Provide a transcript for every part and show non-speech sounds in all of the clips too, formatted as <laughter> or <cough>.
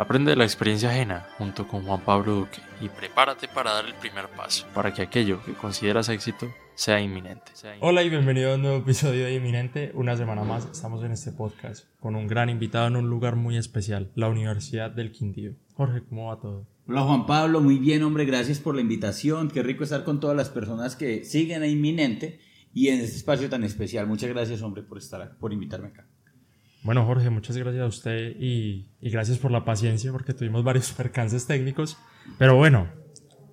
Aprende de la experiencia ajena junto con Juan Pablo Duque y prepárate para dar el primer paso para que aquello que consideras éxito sea inminente. Hola y bienvenido a un nuevo episodio de Inminente. Una semana más estamos en este podcast con un gran invitado en un lugar muy especial, la Universidad del Quindío. Jorge, ¿cómo va todo? Hola Juan Pablo, muy bien hombre, gracias por la invitación. Qué rico estar con todas las personas que siguen a Inminente y en este espacio tan especial. Muchas gracias hombre por estar, por invitarme acá. Bueno, Jorge, muchas gracias a usted y, gracias por la paciencia porque tuvimos varios <laughs> percances técnicos. Pero bueno,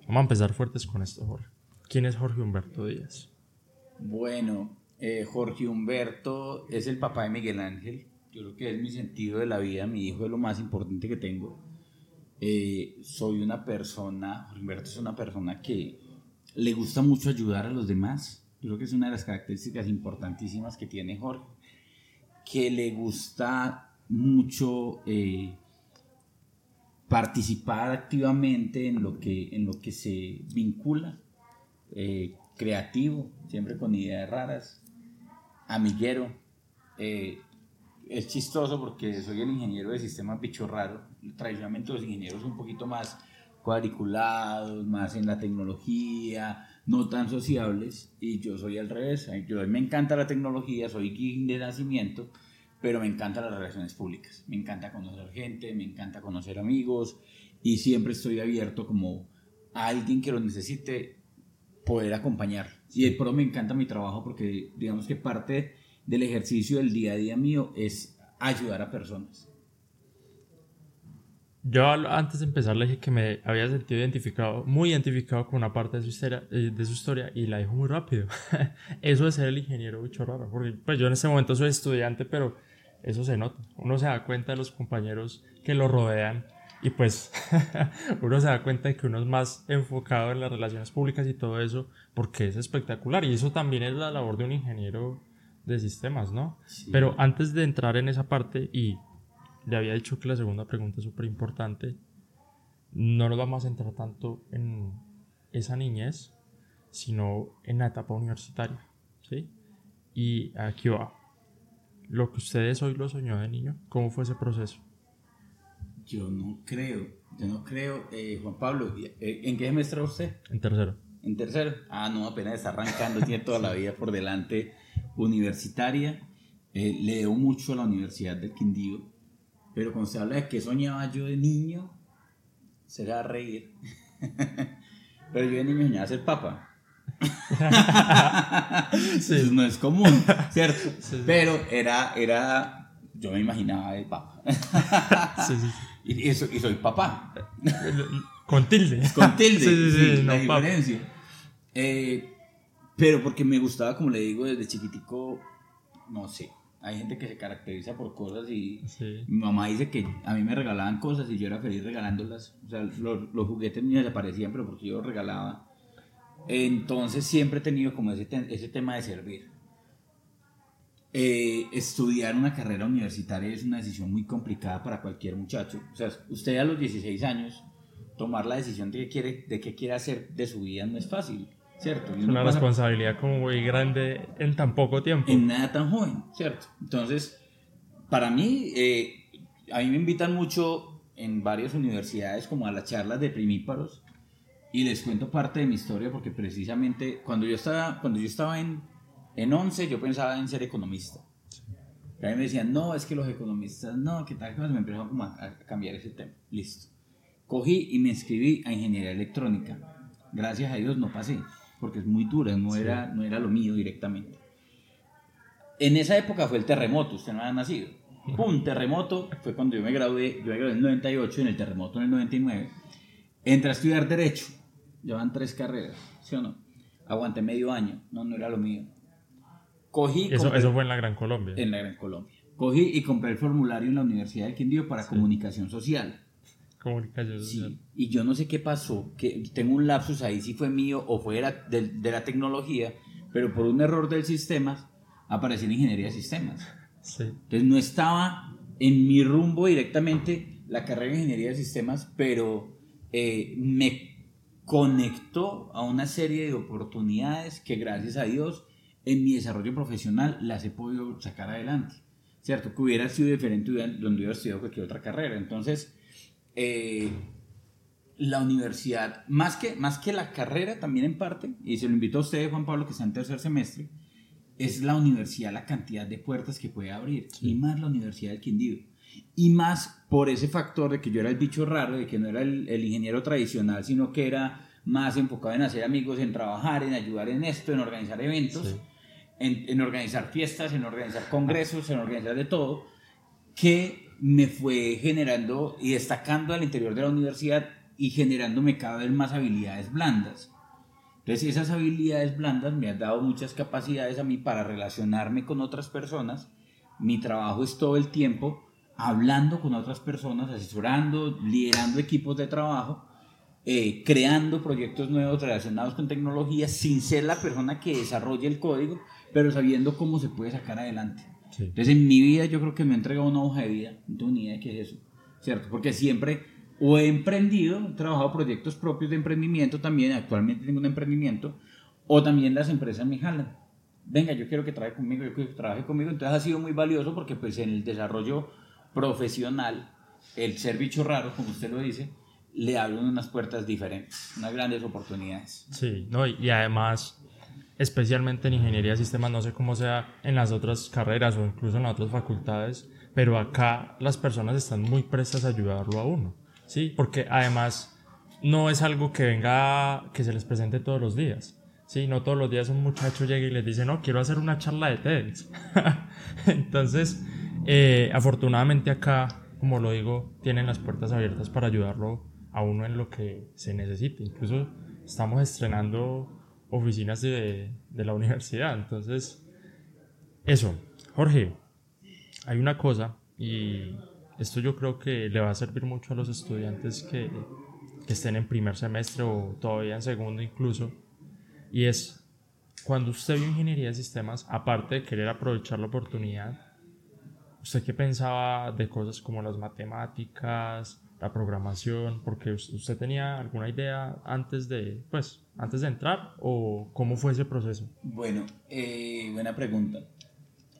vamos a empezar fuertes con esto, Jorge. ¿Quién es Jorge Humberto Díaz? Bueno, eh, Jorge Humberto es el papá de Miguel Ángel. Yo creo que es mi sentido de la vida. Mi hijo es lo más importante que tengo. Eh, soy una persona, Jorge Humberto es una persona que le gusta mucho ayudar a los demás. Yo creo que es una de las características importantísimas que tiene Jorge que le gusta mucho eh, participar activamente en lo que, en lo que se vincula, eh, creativo, siempre con ideas raras, amiguero. Eh, es chistoso porque soy el ingeniero de sistemas bicho raro. Tradicionalmente los ingenieros son un poquito más cuadriculados, más en la tecnología, no tan sociables, y yo soy al revés. Yo me encanta la tecnología, soy geek de nacimiento, pero me encantan las relaciones públicas. Me encanta conocer gente, me encanta conocer amigos, y siempre estoy abierto como a alguien que lo necesite poder acompañar. Y por eso me encanta mi trabajo porque digamos que parte del ejercicio del día a día mío es ayudar a personas. Yo antes de empezar le dije que me había sentido identificado, muy identificado con una parte de su historia, eh, de su historia y la dijo muy rápido. <laughs> eso de ser el ingeniero bicho raro, porque pues yo en este momento soy estudiante, pero eso se nota. Uno se da cuenta de los compañeros que lo rodean y pues <laughs> uno se da cuenta de que uno es más enfocado en las relaciones públicas y todo eso porque es espectacular y eso también es la labor de un ingeniero de sistemas, ¿no? Pero antes de entrar en esa parte y le había dicho que la segunda pregunta es súper importante. No nos vamos a centrar tanto en esa niñez, sino en la etapa universitaria. ¿sí? Y aquí va. Lo que ustedes hoy lo soñó de niño, ¿cómo fue ese proceso? Yo no creo, yo no creo. Eh, Juan Pablo, eh, ¿en qué semestre usted? En tercero. ¿En tercero? Ah, no, apenas está arrancando, tiene toda la vida por delante universitaria. Eh, leo mucho a la Universidad del Quindío pero cuando se habla de qué soñaba yo de niño, se va a reír. <laughs> Pero yo de niño soñaba ser papa. <laughs> sí. no es común, ¿cierto? Pero era, era, yo me imaginaba de papa. <laughs> sí, y, y soy papá. Con tilde. Con tilde, sí, la diferencia. Eh, pero porque me gustaba, como le digo, desde chiquitico, no sé, hay gente que se caracteriza por cosas y mi mamá dice que a mí me regalaban cosas y yo era feliz regalándolas. O sea, los, los juguetes míos desaparecían, pero porque yo los regalaba. Entonces siempre he tenido como ese, ese tema de servir. Eh, estudiar una carrera universitaria es una decisión muy complicada para cualquier muchacho. O sea, usted a los 16 años, tomar la decisión de qué quiere, de qué quiere hacer de su vida no es fácil. ¿Cierto? Es una responsabilidad como muy grande en tan poco tiempo. En nada tan joven, ¿cierto? Entonces, para mí, eh, a mí me invitan mucho en varias universidades como a las charlas de primíparos y les cuento parte de mi historia porque precisamente cuando yo estaba, cuando yo estaba en, en 11 yo pensaba en ser economista. Y a mí me decían, no, es que los economistas, no, ¿qué tal? Me empezaron a, a cambiar ese tema. Listo. Cogí y me inscribí a ingeniería electrónica. Gracias a Dios no pasé porque es muy dura, no, era, no era lo mío directamente. En esa época fue el terremoto, usted no había nacido. ¡Pum! Terremoto, fue cuando yo me gradué, yo me gradué en el 98, en el terremoto en el 99. Entré a estudiar Derecho, llevan tres carreras, ¿sí o no? Aguanté medio año, no, no era lo mío. Cogí... Eso, eso fue en la Gran Colombia. En la Gran Colombia. Cogí y compré el formulario en la Universidad de Quindío para comunicación social comunicación Sí, y yo no sé qué pasó, que tengo un lapsus ahí si fue mío o fue de la, tecnología, pero por un error del sistema apareció en ingeniería de sistemas. Sí. Entonces no estaba en mi rumbo directamente la carrera de ingeniería de sistemas, pero eh, me conectó a una serie de oportunidades que gracias a Dios en mi desarrollo profesional las he podido sacar adelante. ¿Cierto? Que hubiera sido diferente donde hubiera estudiado cualquier otra carrera. Entonces, eh, la universidad, más que, más que la carrera también en parte, y se lo invito a usted, Juan Pablo, que está en tercer semestre, es la universidad la cantidad de puertas que puede abrir, y más la Universidad del Quindío. Y más por ese factor de que yo era el bicho raro, de que no era el, el ingeniero tradicional, sino que era más enfocado en hacer amigos, en trabajar, en ayudar en esto, en organizar eventos, en, en organizar fiestas, en organizar congresos, en organizar de todo, que me fue generando y destacando al interior de la universidad y generándome cada vez más habilidades blandas. Entonces esas habilidades blandas me han dado muchas capacidades a mí para relacionarme con otras personas. Mi trabajo es todo el tiempo hablando con otras personas, asesorando, liderando equipos de trabajo, eh, creando proyectos nuevos relacionados con tecnología sin ser la persona que desarrolle el código, pero sabiendo cómo se puede sacar adelante. Entonces en mi vida yo creo que me he entregado una hoja de vida, no tengo ni idea de qué es eso, ¿cierto? Porque siempre o he emprendido, he trabajado proyectos propios de emprendimiento también, actualmente tengo un emprendimiento, o también las empresas me jalan. Venga, yo quiero que trabaje conmigo, yo quiero que trabaje conmigo. Entonces ha sido muy valioso porque pues en el desarrollo profesional, el ser bicho raro, como usted lo dice, le abren unas puertas diferentes, unas grandes oportunidades. Sí, no, y además, especialmente en ingeniería de sistemas, no sé cómo sea en las otras carreras o incluso en las otras facultades, pero acá las personas están muy prestas a ayudarlo a uno. ¿sí? Porque además no es algo que venga, que se les presente todos los días. Sí, no todos los días un muchacho llega y les dice, no, quiero hacer una charla de TEDx. <laughs> Entonces, eh, afortunadamente acá, como lo digo, tienen las puertas abiertas para ayudarlo a uno en lo que se necesite. Incluso estamos estrenando oficinas de, de la universidad. Entonces, eso. Jorge, hay una cosa y esto yo creo que le va a servir mucho a los estudiantes que, que estén en primer semestre o todavía en segundo incluso. Y es, cuando usted vio ingeniería de sistemas, aparte de querer aprovechar la oportunidad, ¿usted qué pensaba de cosas como las matemáticas, la programación? Porque usted tenía alguna idea antes de, pues, antes de entrar o cómo fue ese proceso? Bueno, eh, buena pregunta.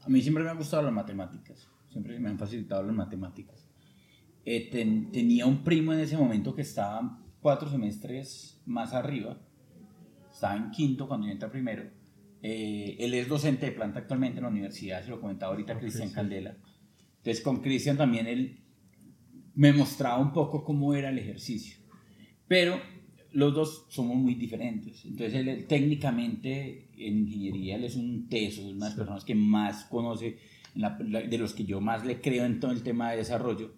A mí siempre me han gustado las matemáticas siempre me han facilitado las matemáticas. Eh, tenía un primo en ese momento que estaba cuatro semestres más arriba, estaba en quinto cuando yo entré primero. Eh, él es docente de planta actualmente en la universidad, se lo comentaba ahorita Cristian Candela. Entonces con Cristian también él me mostraba un poco cómo era el ejercicio. Pero los dos somos muy diferentes. Entonces él, técnicamente en ingeniería él es un teso, es una de las personas que más conoce de los que yo más le creo en todo el tema de desarrollo,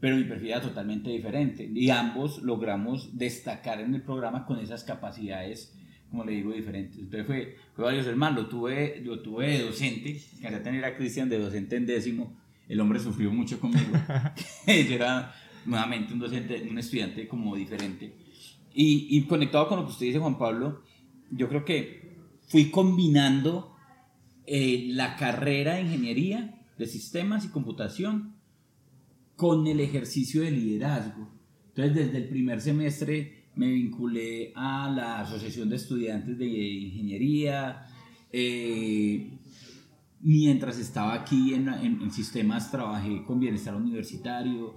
pero mi perfil era totalmente diferente. Y ambos logramos destacar en el programa con esas capacidades, como le digo, diferentes. Entonces fue, fue varios hermanos, lo tuve, lo tuve de docente, que a tener a Cristian de docente en décimo, el hombre sufrió mucho conmigo. <laughs> yo era nuevamente un docente, un estudiante como diferente. Y, y conectado con lo que usted dice, Juan Pablo, yo creo que fui combinando eh, la carrera de ingeniería de sistemas y computación con el ejercicio de liderazgo. Entonces, desde el primer semestre me vinculé a la Asociación de Estudiantes de Ingeniería. Eh, mientras estaba aquí en, en, sistemas, trabajé con bienestar universitario,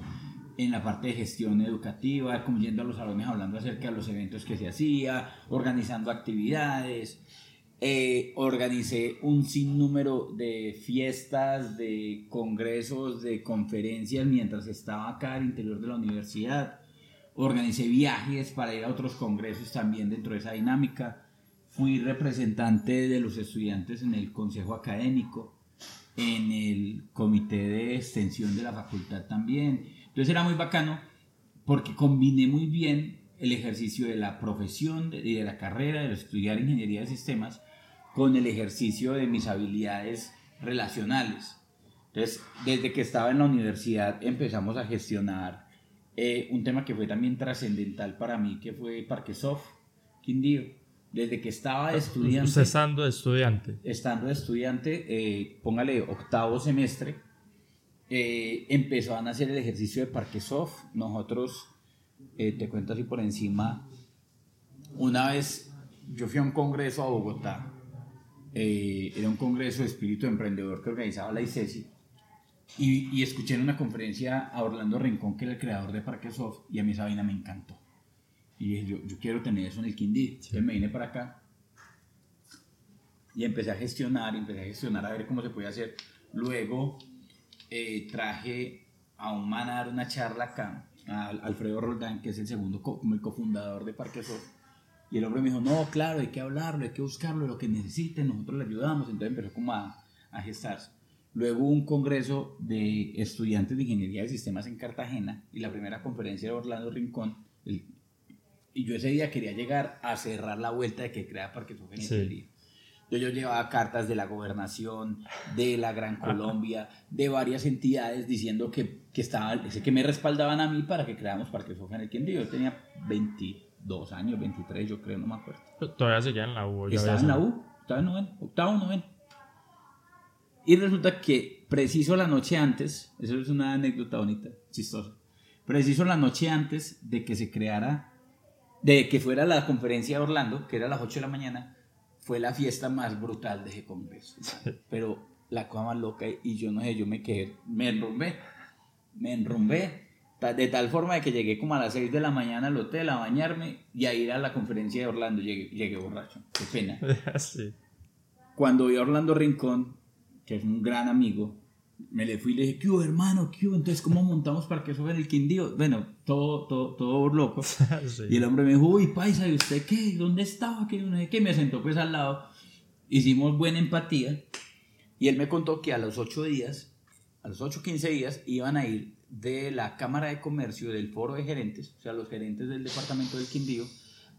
en la parte de gestión educativa, como yendo a los salones hablando acerca de los eventos que se hacía, organizando actividades. Eh, organicé un sinnúmero de fiestas, de congresos, de conferencias mientras estaba acá al interior de la universidad. Organicé viajes para ir a otros congresos también dentro de esa dinámica. Fui representante de los estudiantes en el consejo académico, en el comité de extensión de la facultad también. Entonces era muy bacano porque combiné muy bien el ejercicio de la profesión y de, la carrera, de estudiar ingeniería de sistemas, con el ejercicio de mis habilidades relacionales. Entonces, desde que estaba en la universidad empezamos a gestionar eh, un tema que fue también trascendental para mí, que fue Parquesoft, Quindío. Desde que estaba de estudiante... Usted estando de estudiante. Estando de estudiante, eh, póngale octavo semestre, eh, empezó a nacer el ejercicio de Parquesoft. Nosotros, te cuento así por encima, una vez yo fui a un congreso a Bogotá eh, era un congreso de espíritu emprendedor que organizaba la ICESI. Y, y, escuché en una conferencia a Orlando Rincón, que era el creador de Parque Soft, y a mí esa vaina me encantó. Y dije, yo, yo quiero tener eso en el Quindío. Entonces me vine para acá y empecé a gestionar, empecé a gestionar a ver cómo se podía hacer. Luego eh, traje a un man a dar una charla acá, a Alfredo Roldán, que es el segundo, como el cofundador de Parque Soft. Y el hombre me dijo, no, claro, hay que hablarlo, hay que buscarlo, lo que necesiten, nosotros le ayudamos. Entonces empezó como a, a gestarse. Luego un congreso de estudiantes de ingeniería de sistemas en Cartagena y la primera conferencia de Orlando Rincón. El, y yo ese día quería llegar a cerrar la vuelta de que crea Parque en sí. Yo, yo llevaba cartas de la gobernación, de la Gran <laughs> Colombia, de varias entidades diciendo que, que, estaba, que me respaldaban a mí para que creáramos Parque el Quindío. Yo tenía 22 años, 23, yo creo, no me acuerdo. Todavía seguía en la U. Estaba en la U, estaba en noveno, octavo, noveno. Y resulta que preciso la noche antes, eso es una anécdota bonita, chistosa, preciso la noche antes de que se creara, de que fuera la conferencia de Orlando, que era a las 8 de la mañana, fue la fiesta más brutal de ese congreso. Pero la cosa más loca y yo no sé, yo me quedé, me enrumbé, me enrumbé de tal forma de que llegué como a las 6 de la mañana al hotel a bañarme y a ir a la conferencia de Orlando, llegué, llegué borracho, qué pena. <laughs> Cuando vi a Orlando Rincón, que es un gran amigo, me le fui y le dije, ¿qué hubo, hermano? ¿Qué hubo? Entonces, ¿cómo montamos para que eso en el Quindío? Bueno, todo, todo, todo loco. <laughs> Y el hombre me dijo, uy, paisa, ¿y usted qué? ¿Dónde estaba? Sé qué. Me sentó pues al lado. Hicimos buena empatía. Y él me contó que a los 8 días, a los 8, 15 días, iban a ir de la Cámara de Comercio, del Foro de Gerentes, o sea, los gerentes del departamento del Quindío,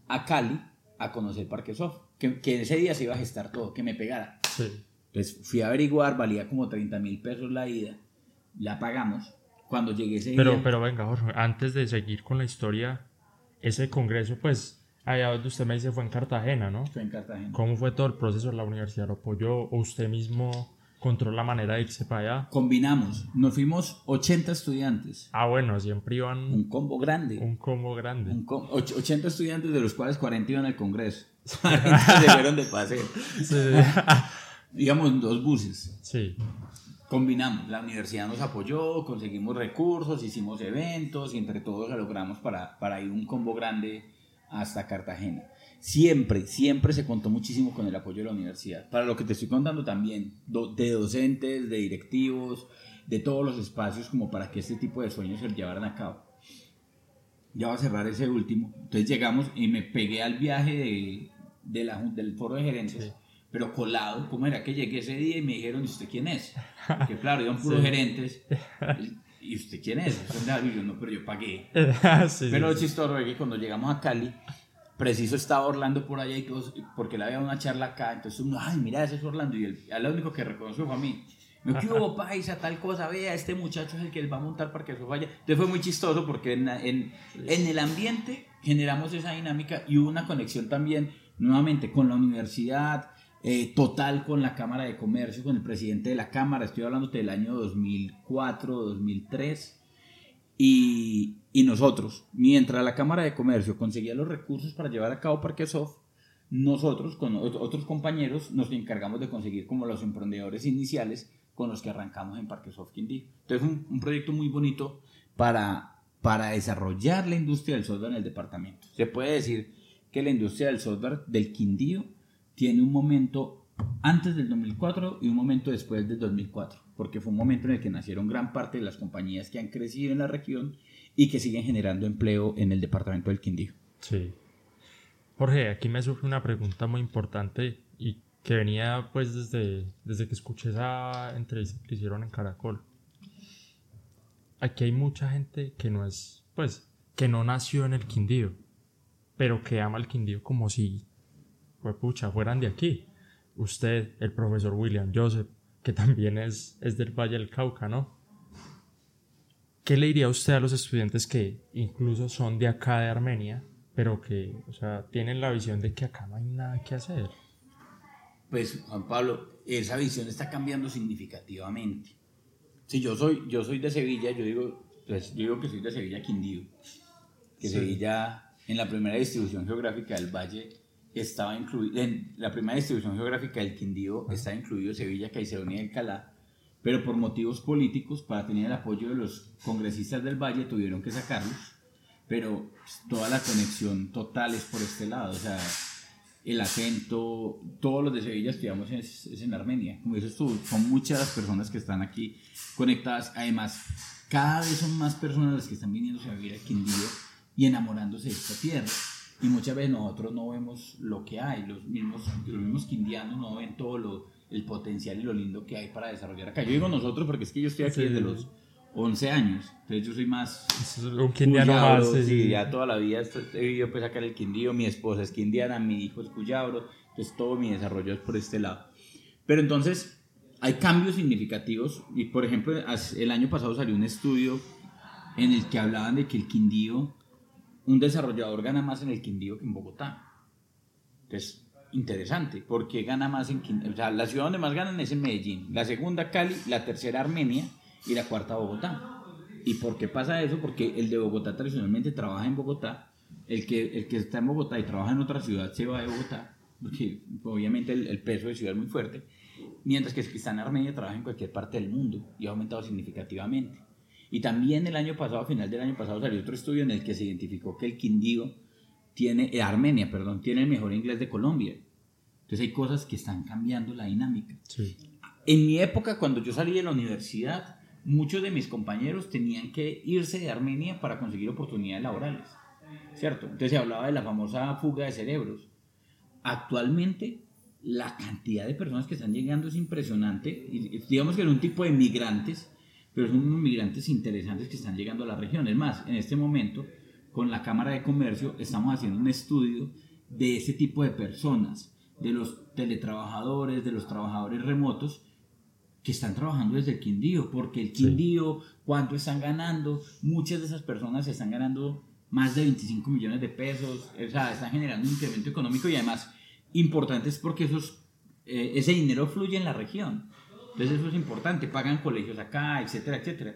a Cali a conocer Parque Soft. Que, que ese día se iba a gestar todo, que me pegara. Sí. Entonces fui a averiguar, valía como 30 mil pesos la ida, la pagamos. Cuando llegué ese pero, día... Pero venga, Jorge, antes de seguir con la historia, ese congreso, pues, allá donde usted me dice fue en Cartagena, ¿no? Fue en Cartagena. ¿Cómo fue todo el proceso? ¿La universidad lo apoyó o usted mismo controló la manera de irse para allá? Combinamos, nos fuimos 80 estudiantes. Ah, bueno, siempre iban... Un combo grande. Un combo grande. Un 80 estudiantes, de los cuales 40 iban al congreso. 40 <laughs> <laughs> se fueron de paseo. Sí. Íbamos dos buses. Sí. Combinamos, la universidad nos apoyó, conseguimos recursos, hicimos eventos y entre todos lo logramos para, para ir un combo grande hasta Cartagena. Siempre, siempre se contó muchísimo con el apoyo de la universidad. Para lo que te estoy contando también, de docentes, de directivos, de todos los espacios como para que este tipo de sueños se llevaran a cabo. Ya va a cerrar ese último. Entonces llegamos y me pegué al viaje de, de la, del foro de gerentes pero colado, ¿cómo era que llegué ese día y me dijeron, ¿y usted quién es? Que claro, iban <laughs> puros gerentes. ¿Y usted quién es? yo, no, pero yo pagué. <laughs> pero lo chistoso es que cuando llegamos a Cali, preciso estaba Orlando por allá y todos, porque le había una charla acá, entonces uno, ay, mira, ese es Orlando, y el, el único que reconoció fue a mí. Me ¿qué hubo, <laughs> paisa, tal cosa? Vea, este muchacho es el que él va a montar para que eso vaya. Entonces fue muy chistoso porque en, en, en el ambiente generamos esa dinámica y hubo una conexión también, nuevamente, con la universidad, eh, total con la Cámara de Comercio, con el presidente de la Cámara, estoy hablando del año 2004, 2003, y, y nosotros, mientras la Cámara de Comercio conseguía los recursos para llevar a cabo Parque Soft, nosotros con otros compañeros nos encargamos de conseguir como los emprendedores iniciales con los que arrancamos en Parque Soft Quindío. Entonces un, un proyecto muy bonito para, para desarrollar la industria del software en el departamento. Se puede decir que la industria del software del Quindío tiene un momento antes del 2004 y un momento después del 2004, porque fue un momento en el que nacieron gran parte de las compañías que han crecido en la región y que siguen generando empleo en el departamento del Quindío. Sí. Jorge, aquí me surge una pregunta muy importante y que venía pues desde, desde que escuché esa entrevista que hicieron en Caracol. Aquí hay mucha gente que no es, pues, que no nació en el Quindío, pero que ama el Quindío como si pues pucha, fueran de aquí. Usted, el profesor William Joseph, que también es, es del Valle del Cauca, ¿no? ¿Qué le diría usted a los estudiantes que incluso son de acá de Armenia, pero que, o sea, tienen la visión de que acá no hay nada que hacer? Pues, Juan Pablo, esa visión está cambiando significativamente. Si yo soy, yo soy de Sevilla, yo digo, pues, digo que soy de Sevilla Quindío, que Sevilla, en la primera distribución geográfica del Valle, estaba incluido, en la primera distribución geográfica del Quindío está incluido Sevilla, Caicedonia y Alcalá, pero por motivos políticos, para tener el apoyo de los congresistas del Valle, tuvieron que sacarlos, pero pues, toda la conexión total es por este lado, o sea, el acento, todos los de Sevilla estudiamos es, es en Armenia, como dices tú, son muchas las personas que están aquí conectadas, además, cada vez son más personas las que están viniendo a vivir a Quindío y enamorándose de esta tierra. Y muchas veces nosotros no vemos lo que hay, los mismos, los mismos quindianos no ven todo lo, el potencial y lo lindo que hay para desarrollar acá. Yo digo nosotros porque es que yo estoy aquí Sí. desde los 11 años, entonces yo soy más... Un quindiano cuyabro, más. sí, sí. ya toda la vida he vivido pues acá en el Quindío, mi esposa es quindiana, mi hijo es cuyabro, entonces todo mi desarrollo es por este lado. Pero entonces hay cambios significativos y por ejemplo el año pasado salió un estudio en el que hablaban de que el Quindío, un desarrollador gana más en el Quindío que en Bogotá. Entonces, interesante, porque gana más en Quindío. O sea, la ciudad donde más ganan es en Medellín, la segunda Cali, la tercera Armenia y la cuarta Bogotá. ¿Y por qué pasa eso? Porque el de Bogotá tradicionalmente trabaja en Bogotá, el que, el que está en Bogotá y trabaja en otra ciudad se va de Bogotá, porque obviamente el, el peso de ciudad es muy fuerte, mientras que el que está en Armenia trabaja en cualquier parte del mundo y ha aumentado significativamente. Y también el año pasado, a final del año pasado, salió otro estudio en el que se identificó que el Quindío tiene, eh, Armenia, perdón, tiene el mejor inglés de Colombia. Entonces hay cosas que están cambiando la dinámica. Sí. En mi época, cuando yo salí de la universidad, muchos de mis compañeros tenían que irse de Armenia para conseguir oportunidades laborales, ¿cierto? Entonces se hablaba de la famosa fuga de cerebros. Actualmente, la cantidad de personas que están llegando es impresionante. Digamos que es un tipo de migrantes, pero son migrantes interesantes que están llegando a la región. Es más, en este momento, con la Cámara de Comercio, estamos haciendo un estudio de ese tipo de personas, de los teletrabajadores, de los trabajadores remotos, que están trabajando desde el Quindío, porque el Sí. Quindío, ¿cuánto están ganando? Muchas de esas personas están ganando más de 25 millones de pesos, o sea, están generando un incremento económico y además importante es porque esos, eh, ese dinero fluye en la región. Entonces eso es importante, pagan colegios acá, etcétera, etcétera.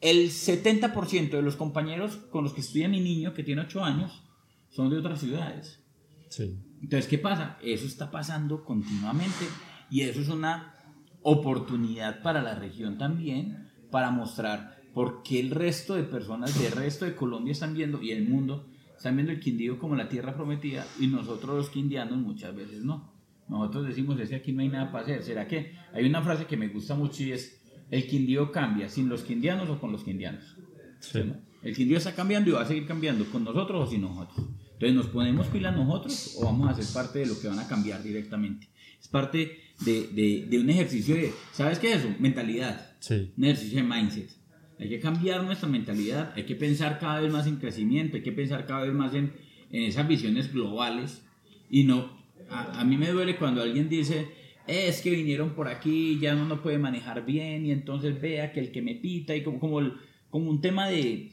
El 70% de los compañeros con los que estudia mi niño, que tiene 8 años, son de otras ciudades. Sí. Entonces, ¿qué pasa? Eso está pasando continuamente y eso es una oportunidad para la región también para mostrar por qué el resto de personas del resto de Colombia están viendo y el mundo están viendo el Quindío como la tierra prometida y nosotros los quindianos muchas veces no. Nosotros decimos, es que aquí no hay nada para hacer. ¿Será que? Hay una frase que me gusta mucho y es, el Quindío cambia, sin los quindianos o con los quindianos. Sí. ¿no? El Quindío está cambiando y va a seguir cambiando con nosotros o sin nosotros. Entonces, ¿nos ponemos pilas nosotros o vamos a ser parte de lo que van a cambiar directamente? Es parte de, de, de un ejercicio de, ¿sabes qué es eso? Mentalidad, Sí. un ejercicio de mindset. Hay que cambiar nuestra mentalidad, hay que pensar cada vez más en crecimiento, hay que pensar cada vez más en, en esas visiones globales y no, a, a mí me duele cuando alguien dice, "Eh, es que vinieron por aquí, ya uno no puede manejar bien y entonces vea que el que me pita y como, como, el- como un tema de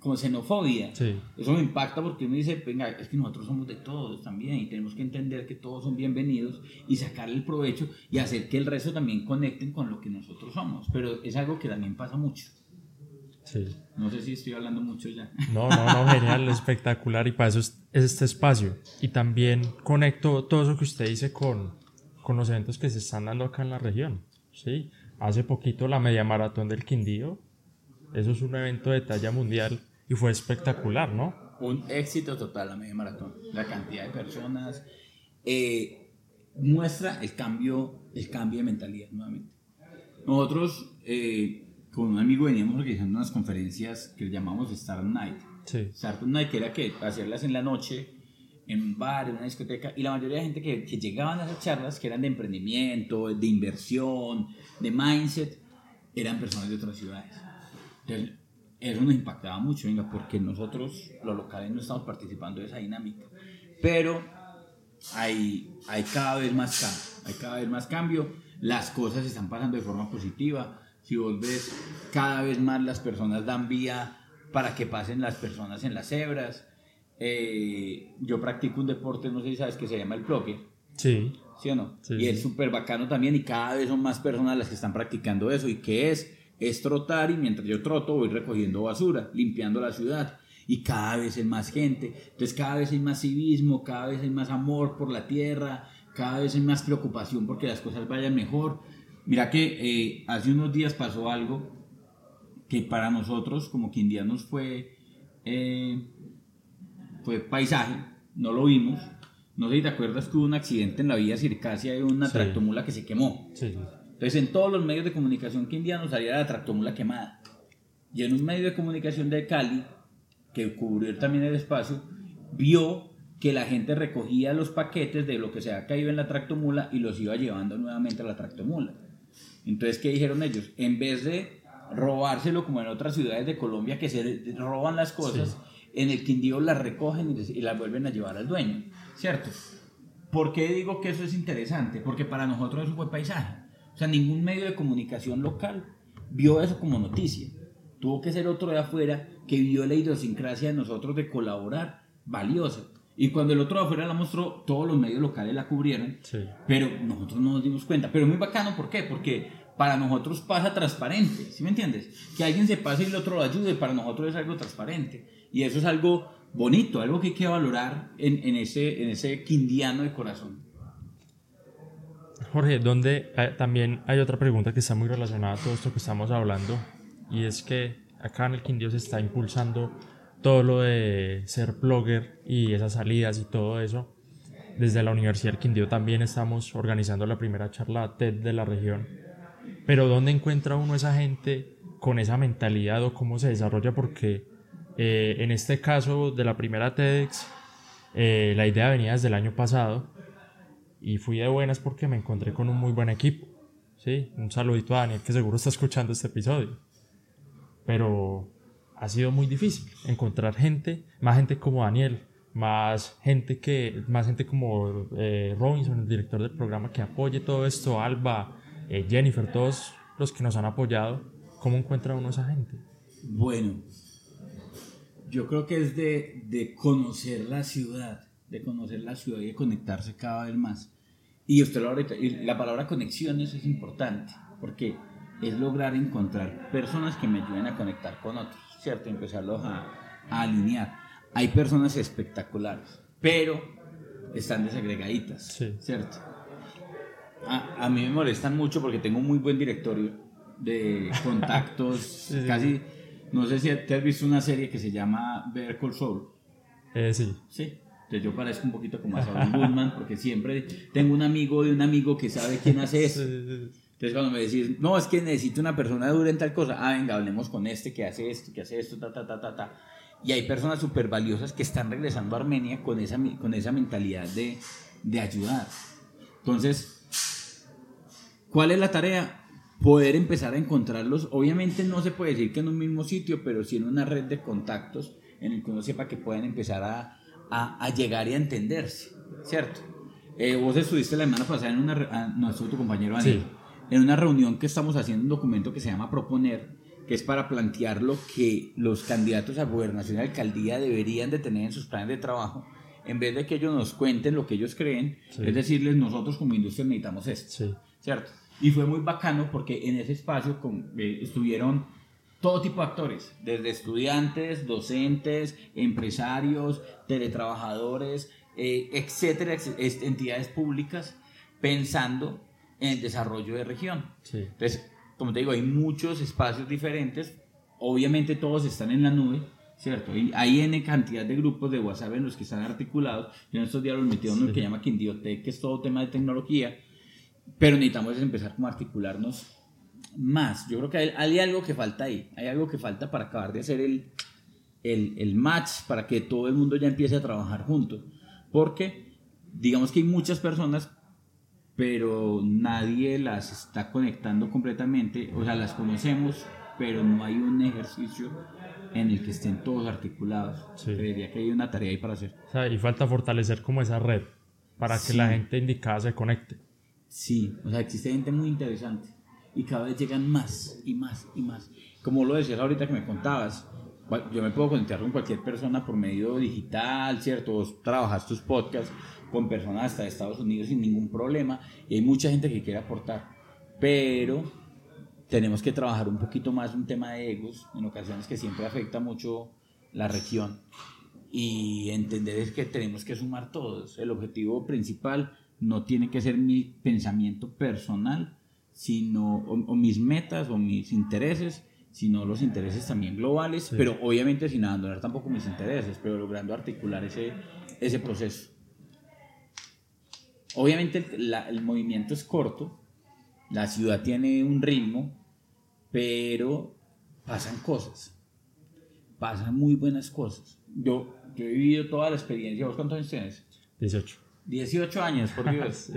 como xenofobia. Sí. Eso me impacta porque uno dice, venga, es que nosotros somos de todos también y tenemos que entender que todos son bienvenidos y sacarle el provecho y hacer que el resto también conecten con lo que nosotros somos. Pero es algo que también pasa mucho. Sí. No sé si estoy hablando mucho ya. No, no, no, <laughs> genial, espectacular. Y para eso es, es este espacio. Y también conecto todo eso que usted dice con, con los eventos que se están dando acá en la región. ¿sí? Hace poquito la media maratón del Quindío. Eso es un evento de talla mundial y fue espectacular, ¿no? Un éxito total la media maratón. La cantidad de personas eh, muestra el cambio, el cambio de mentalidad nuevamente. Nosotros eh, con un amigo veníamos organizando unas conferencias que llamamos Start Night. Sí. Startup Night, que era que hacerlas en la noche, en bar, en una discoteca, y la mayoría de gente que, que llegaban a esas charlas, que eran de emprendimiento, de inversión, de mindset, eran personas de otras ciudades. Entonces, eso nos impactaba mucho, venga, porque nosotros, los locales, no estamos participando de esa dinámica. Pero hay, hay cada vez más cambio, hay cada vez más cambio, las cosas están pasando de forma positiva. Si vos ves, cada vez más las personas dan vía para que pasen las personas en las cebras. Eh, yo practico un deporte, no sé si sabes, que se llama el bloque, Sí. ¿sí o no? Sí, y es súper bacano también y cada vez son más personas las que están practicando eso. ¿Y qué es? Es trotar y mientras yo troto voy recogiendo basura, limpiando la ciudad. Y cada vez hay más gente. Entonces cada vez hay más civismo, cada vez hay más amor por la tierra, cada vez hay más preocupación porque las cosas vayan mejor. Mira que eh, hace unos días pasó algo que para nosotros como quindianos fue, eh, fue paisaje, no lo vimos. No sé si te acuerdas que hubo un accidente en la vía Circasia de una Sí. tractomula que se quemó. Sí. Entonces en todos los medios de comunicación quindianos salía la tractomula quemada. Y en un medio de comunicación de Cali, que cubrió también el espacio, vio que la gente recogía los paquetes de lo que se había caído en la tractomula y los iba llevando nuevamente a la tractomula. Entonces, ¿qué dijeron ellos? En vez de robárselo como en otras ciudades de Colombia que se roban las cosas, en el Quindío las recogen y las vuelven a llevar al dueño, ¿cierto? ¿Por qué digo que eso es interesante? Porque para nosotros eso fue paisaje. O sea, ningún medio de comunicación local vio eso como noticia. Tuvo que ser otro de afuera que vio la idiosincrasia de nosotros de colaborar valiosa. Y cuando el otro de afuera la mostró, todos los medios locales la cubrieron, Sí. pero nosotros no nos dimos cuenta. Pero muy bacano, ¿por qué? Porque para nosotros pasa transparente, ¿sí me entiendes? Que alguien se pase y el otro lo ayude, para nosotros es algo transparente. Y eso es algo bonito, algo que hay que valorar en, en ese, en ese quindiano de corazón. Jorge, donde eh, también hay otra pregunta que está muy relacionada a todo esto que estamos hablando y es que acá en el Quindío se está impulsando todo lo de ser blogger y esas salidas y todo eso. Desde la Universidad del Quindío también estamos organizando la primera charla TED de la región. Pero ¿dónde encuentra uno esa gente con esa mentalidad o cómo se desarrolla? Porque eh, en este caso de la primera TEDx, eh, la idea venía desde el año pasado y fui de buenas porque me encontré con un muy buen equipo. ¿sí? Un saludito a Daniel que seguro está escuchando este episodio. Pero ha sido muy difícil encontrar gente, más gente como Daniel, más gente que más gente como eh, Robinson, el director del programa que apoye todo esto, Alba, eh, Jennifer, todos los que nos han apoyado. ¿Cómo encuentra uno esa gente? Bueno, yo creo que es de, de conocer la ciudad, de conocer la ciudad y de conectarse cada vez más. Y usted lo ahorita, la palabra conexiones es importante, porque es lograr encontrar personas que me ayuden a conectar con otros, ¿cierto? Empezarlos a, a alinear. Hay personas espectaculares, pero están desagregaditas, Sí. ¿cierto? A, a mí me molestan mucho porque tengo un muy buen directorio de <laughs> contactos, sí. casi, no sé si te has visto una serie que se llama Better Call Saul. Eh, sí, Sí. Entonces yo parezco un poquito como a Saul Goodman porque siempre tengo un amigo de un amigo que sabe quién hace <laughs> eso. Entonces cuando me decís, no, es que necesito una persona dura en tal cosa, ah, venga, hablemos con este que hace esto, que hace esto, ta, ta, ta, ta, ta. Y hay personas súper valiosas que están regresando a Armenia con esa, con esa mentalidad de, de ayudar. Entonces, ¿cuál es la tarea? Poder empezar a encontrarlos. Obviamente no se puede decir que en un mismo sitio, pero sí en una red de contactos en el que uno sepa que pueden empezar a, a, a llegar y a entenderse, ¿cierto? Eh, vos estuviste la semana pasada en una... ah, no, estuvo tu compañero Daniel Sí. En una reunión que estamos haciendo un documento que se llama Proponer, que es para plantear lo que los candidatos a gobernación y alcaldía deberían de tener en sus planes de trabajo, en vez de que ellos nos cuenten lo que ellos creen, Sí. es decirles, nosotros como industria necesitamos esto, sí, ¿cierto? Y fue muy bacano porque en ese espacio con- eh, estuvieron todo tipo de actores, desde estudiantes, docentes, empresarios, teletrabajadores, eh, etcétera, entidades públicas, pensando en el desarrollo de región. sí. Entonces, como te digo, hay muchos espacios diferentes, obviamente todos están en la nube, ¿cierto? Y hay N cantidad de grupos de WhatsApp en los que están articulados. Yo en estos días los metí a uno Sí. que llama Quindiotech, que es todo tema de tecnología, pero necesitamos es empezar como a articularnos más. Yo creo que hay, hay algo que falta ahí, hay algo que falta para acabar de hacer el, el, el match, para que todo el mundo ya empiece a trabajar juntos. Porque digamos que hay muchas personas pero nadie las está conectando completamente, o sea, las conocemos, pero no hay un ejercicio en el que estén todos articulados. Sí. Creería que hay una tarea ahí para hacer. O sea, y falta fortalecer como esa red para que la gente indicada se conecte. Sí, o sea, existe gente muy interesante y cada vez llegan más y más y más. Como lo decías ahorita que me contabas, yo me puedo conectar con cualquier persona por medio digital, ¿cierto? Vos trabajas tus podcasts con personas hasta de Estados Unidos sin ningún problema y hay mucha gente que quiere aportar, pero tenemos que trabajar un poquito más un tema de egos, en ocasiones que siempre afecta mucho la región y entender es que tenemos que sumar todos. El objetivo principal no tiene que ser mi pensamiento personal, sino, o, mis metas o mis intereses, sino los intereses también globales, pero obviamente sin abandonar tampoco mis intereses, pero logrando articular ese, ese proceso. Obviamente el movimiento es corto, la ciudad tiene un ritmo, pero pasan cosas, pasan muy buenas cosas. Yo, yo he vivido toda la experiencia, ¿vos cuántos años tienes? 18. 18 años, por <laughs> Dios.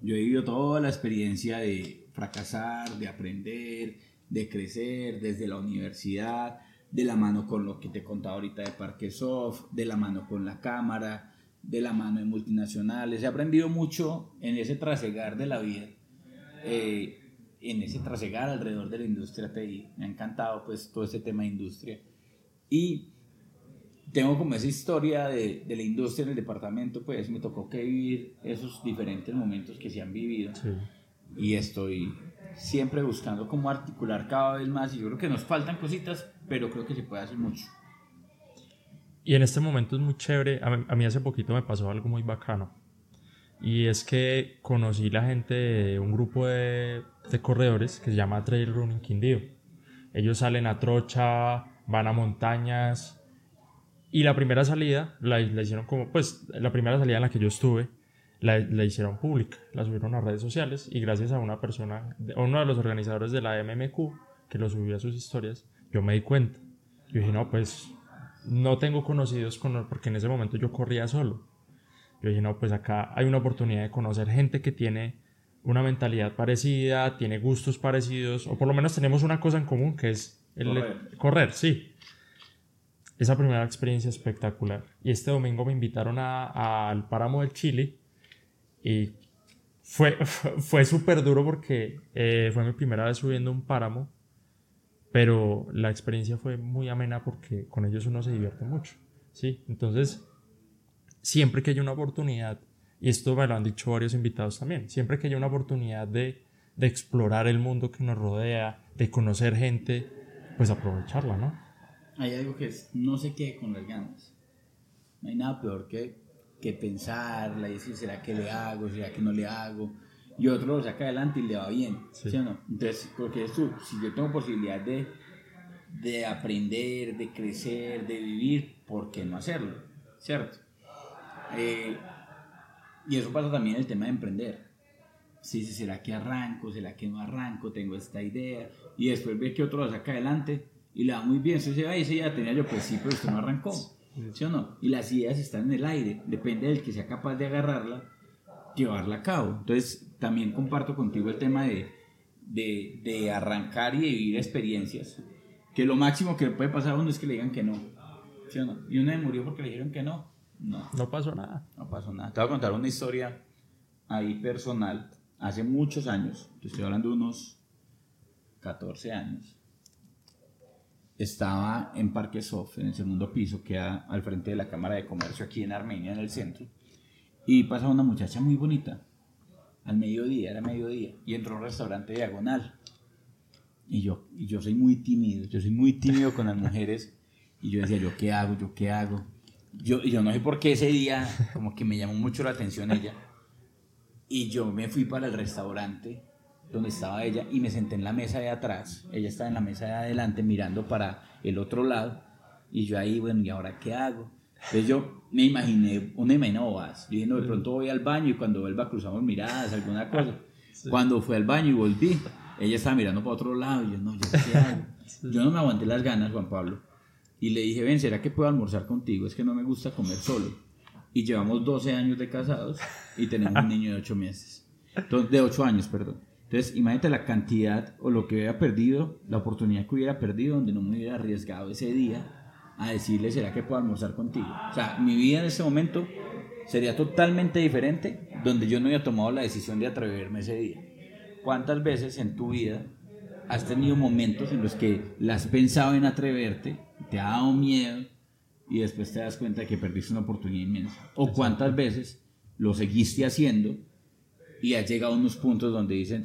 Yo he vivido toda la experiencia de fracasar, de aprender, de crecer desde la universidad, de la mano con lo que te contaba ahorita de Parquesoft, de la mano con la cámara, de la mano de multinacionales. He aprendido mucho en ese trasegar de la vida, eh, en ese trasegar alrededor de la industria TI. Me ha encantado pues todo este tema de industria. Y tengo como esa historia de, de, la industria en el departamento, pues me tocó que vivir esos diferentes momentos que se han vivido. Y estoy siempre buscando cómo articular cada vez más. Y yo creo que nos faltan cositas, pero creo que se puede hacer mucho. Y en este momento es muy chévere. A mí, hace poquito me pasó algo muy bacano. Y es que conocí la gente de un grupo de, de corredores que se llama Trail Running Quindío. Ellos salen a trocha, van a montañas. Y la primera salida la, hicieron como, pues, la primera salida en la que yo estuve, la, la, hicieron pública, la subieron a redes sociales y gracias a una persona, a uno de los organizadores de la MMQ, que lo subió a sus historias, yo me di cuenta. Yo dije, no, pues no tengo conocidos con, porque en ese momento yo corría solo. Yo dije, no, pues acá hay una oportunidad de conocer gente que tiene una mentalidad parecida, tiene gustos parecidos, o por lo menos tenemos una cosa en común que es el correr, sí. Esa primera experiencia espectacular. Y este domingo me invitaron al páramo del Chile y fue, <laughs> fue súper duro porque eh, fue mi primera vez subiendo un páramo pero la experiencia fue muy amena porque con ellos uno se divierte mucho, ¿sí? Entonces, siempre que haya una oportunidad, y esto me lo han dicho varios invitados también, siempre que haya una oportunidad de, de explorar el mundo que nos rodea, de conocer gente, pues aprovecharla, ¿no? Hay algo que es, no se quede con las ganas. No hay nada peor que, que pensarla y decir, ¿será que le hago? ¿Será que no le hago? Y otro lo saca adelante y le va bien. Sí. o no? Entonces, porque tú, si yo tengo posibilidad de, de aprender, de crecer, de vivir, ¿por qué no hacerlo? ¿Cierto? Eh, y eso pasa también en el tema de emprender. Sí, sí, ¿será que arranco? ¿Será que no arranco? Tengo esta idea. Y después ve que otro lo saca adelante y le va muy bien. Entonces, ay, esa ya tenía yo, pues sí, pero usted no arrancó. ¿Sí o no? Y las ideas están en el aire. Depende del que sea capaz de agarrarla, llevarla a cabo. Entonces, también comparto contigo el tema de, de, de, arrancar y de vivir experiencias. Que lo máximo que puede pasar a uno es que le digan que no. ¿Sí o no? Y uno murió porque le dijeron que no. No. No pasó nada. No pasó nada. Te voy a contar una historia ahí personal. Hace muchos años, te estoy hablando de unos 14 años, estaba en Parque Sof, en el segundo piso, que al frente de la Cámara de Comercio aquí en Armenia, en el centro, y pasa una muchacha muy bonita, al mediodía, era mediodía, y entró a un restaurante diagonal. Y yo, y yo soy muy tímido, yo soy muy tímido con las mujeres, y yo decía, ¿yo qué hago? ¿Yo qué hago? Yo, yo no sé por qué ese día, como que me llamó mucho la atención ella, y yo me fui para el restaurante donde estaba ella y me senté en la mesa de atrás, ella estaba en la mesa de adelante mirando para el otro lado, y yo ahí, bueno, ¿y ahora qué hago? Entonces yo me imaginé una menovas, diciendo de pronto voy al baño y cuando vuelva cruzamos miradas, alguna <laughs> cosa. Cuando fue al baño y volví, ella estaba mirando para otro lado y yo no, yo qué hago. Yo no me aguanté las ganas, Juan Pablo. Y le dije, ven, ¿será que puedo almorzar contigo? Es que no me gusta comer solo. Y llevamos 12 años de casados y tenemos un niño de 8 meses. Entonces, de 8 años, perdón. Entonces, imagínate la cantidad o lo que hubiera perdido, la oportunidad que hubiera perdido donde no me hubiera arriesgado ese día a decirle, ¿será que puedo almorzar contigo? O sea, mi vida en ese momento sería totalmente diferente donde yo no había tomado la decisión de atreverme ese día. ¿Cuántas veces en tu vida has tenido momentos en los que la has pensado en atreverte, te ha dado miedo y después te das cuenta de que perdiste una oportunidad inmensa? ¿O cuántas veces lo seguiste haciendo y has llegado a unos puntos donde dicen,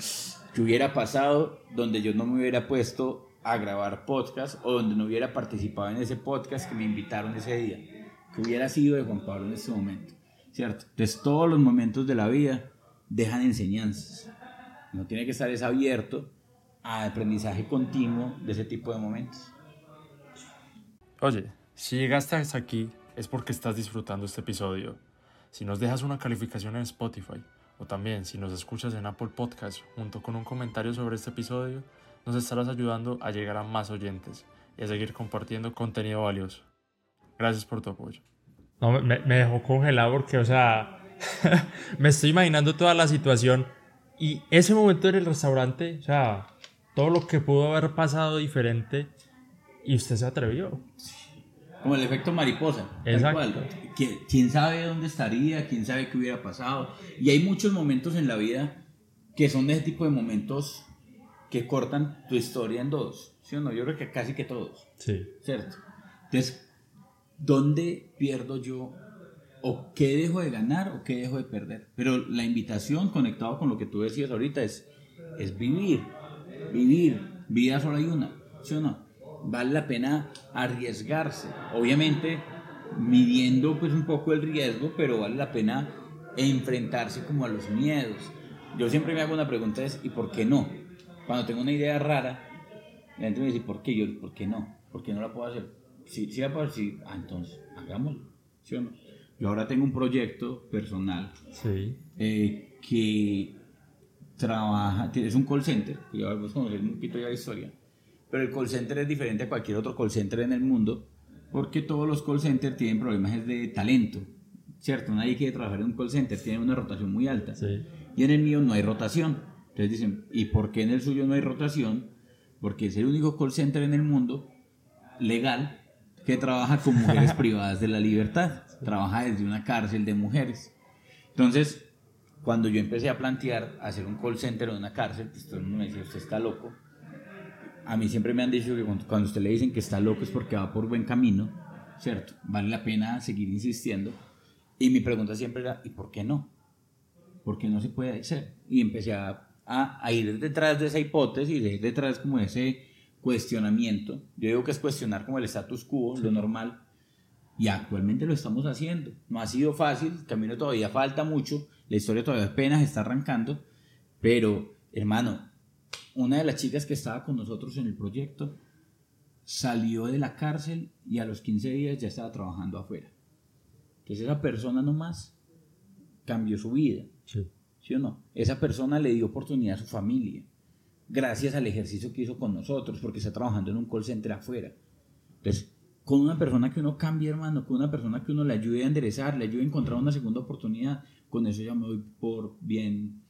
que hubiera pasado donde yo no me hubiera puesto a grabar podcast o donde no hubiera participado en ese podcast que me invitaron ese día, que hubiera sido de Juan Pablo en ese momento, ¿cierto? Entonces todos los momentos de la vida dejan enseñanzas. No tiene que estar es abierto a aprendizaje continuo de ese tipo de momentos. Oye, si llegaste hasta aquí es porque estás disfrutando este episodio. Si nos dejas una calificación en Spotify o también si nos escuchas en Apple Podcast junto con un comentario sobre este episodio, nos estarás ayudando a llegar a más oyentes y a seguir compartiendo contenido valioso. Gracias por tu apoyo. No, me, me dejó congelado porque, o sea, <laughs> me estoy imaginando toda la situación y ese momento en el restaurante, o sea, todo lo que pudo haber pasado diferente y usted se atrevió. Como el efecto mariposa. Exacto. cual. ¿Qui- ¿Quién sabe dónde estaría? ¿Quién sabe qué hubiera pasado? Y hay muchos momentos en la vida que son de ese tipo de momentos que cortan tu historia en dos. ¿Sí o no? Yo creo que casi que todos. Sí. ¿Cierto? Entonces, ¿dónde pierdo yo? ¿O qué dejo de ganar o qué dejo de perder? Pero la invitación, conectado con lo que tú decías ahorita, es, es vivir. Vivir. Vida solo hay una. ¿Sí o no? Vale la pena arriesgarse. Obviamente, midiendo pues un poco el riesgo, pero vale la pena enfrentarse como a los miedos. Yo siempre me hago una pregunta es, ¿y por qué no? Cuando tengo una idea rara, la gente me dice, ¿por qué? Yo, ¿por qué no? ¿Por qué no la puedo hacer? Si, si la puedo hacer, sí. Ah, entonces, hagámoslo. ¿Sí o no? Yo ahora tengo un proyecto personal Sí. eh, que trabaja, es un call center, que ya vamos a conocer un poquito ya la historia, pero el call center es diferente a cualquier otro call center en el mundo, porque todos los call centers tienen problemas de talento, ¿cierto? Nadie quiere trabajar en un call center, tiene una rotación muy alta. Sí. Y en el mío no hay rotación. Entonces dicen, ¿y por qué en el suyo no hay rotación? Porque es el único call center en el mundo legal que trabaja con mujeres <laughs> privadas de la libertad. Trabaja desde una cárcel de mujeres. Entonces, cuando yo empecé a plantear hacer un call center en una cárcel, pues todo el mundo me decía, usted está loco. A mí siempre me han dicho que cuando cuando usted le dicen que está loco es porque va por buen camino, ¿cierto? Vale la pena seguir insistiendo. Y mi pregunta siempre era, ¿y por qué no? porque no se puede hacer. Y empecé a, a- a ir detrás de esa hipótesis, de ir detrás como de ese cuestionamiento. Yo digo que es cuestionar como el status quo, lo normal. Y actualmente lo estamos haciendo. No ha sido fácil, el camino todavía falta mucho, la historia todavía apenas está arrancando, pero hermano, una de las chicas que estaba con nosotros en el proyecto salió de la cárcel y a los 15 días ya estaba trabajando afuera. Entonces esa persona nomás cambió su vida. Sí. ¿Sí o no? Esa persona le dio oportunidad a su familia, gracias al ejercicio que hizo con nosotros, porque está trabajando en un call center afuera. Entonces, con una persona que uno cambie, hermano, con una persona que uno le ayude a enderezar, le ayude a encontrar una segunda oportunidad, con eso ya me doy por bien,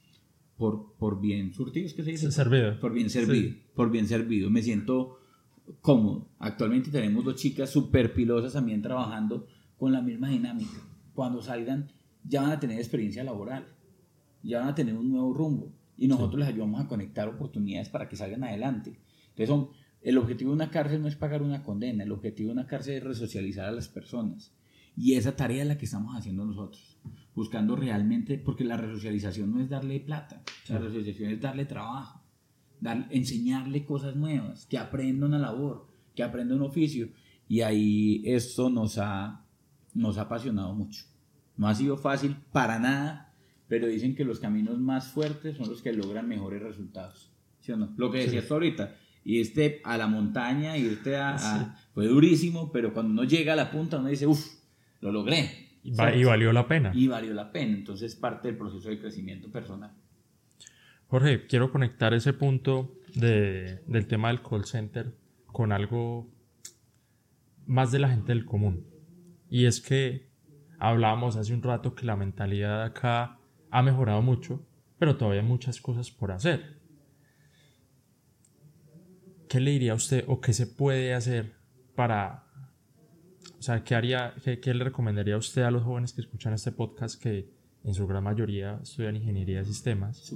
por, por bien surtido, ¿es que se dice? Servido. Por bien servido, por bien servido. Me siento cómodo. Actualmente tenemos dos chicas súper pilosas también trabajando con la misma dinámica. Cuando salgan ya van a tener experiencia laboral, ya van a tener un nuevo rumbo y nosotros les ayudamos a conectar oportunidades para que salgan adelante. Entonces, son- el objetivo de una cárcel no es pagar una condena, el objetivo de una cárcel es resocializar a las personas. Y esa tarea es la que estamos haciendo nosotros, buscando realmente, porque la resocialización no es darle plata, la resocialización es darle trabajo, dar- enseñarle cosas nuevas, que aprenda una labor, que aprenda un oficio. Y ahí esto nos ha, nos ha apasionado mucho. No ha sido fácil para nada, pero dicen que los caminos más fuertes son los que logran mejores resultados. ¿Sí o no? Lo que decías tú ahorita, irte a la montaña, irte a, a- Fue durísimo, pero cuando uno llega a la punta, uno dice, uff, lo logré. Y, va- y valió la pena. Y valió la pena. Entonces, parte del proceso de crecimiento personal. Jorge, quiero conectar ese punto de- del tema del call center con algo más de la gente del común. Y es que hablábamos hace un rato que la mentalidad acá ha mejorado mucho, pero todavía hay muchas cosas por hacer. ¿Qué le diría a usted o qué se puede hacer para... O sea, ¿qué, haría, qué, qué le recomendaría a usted a los jóvenes que escuchan este podcast que en su gran mayoría estudian ingeniería de sistemas?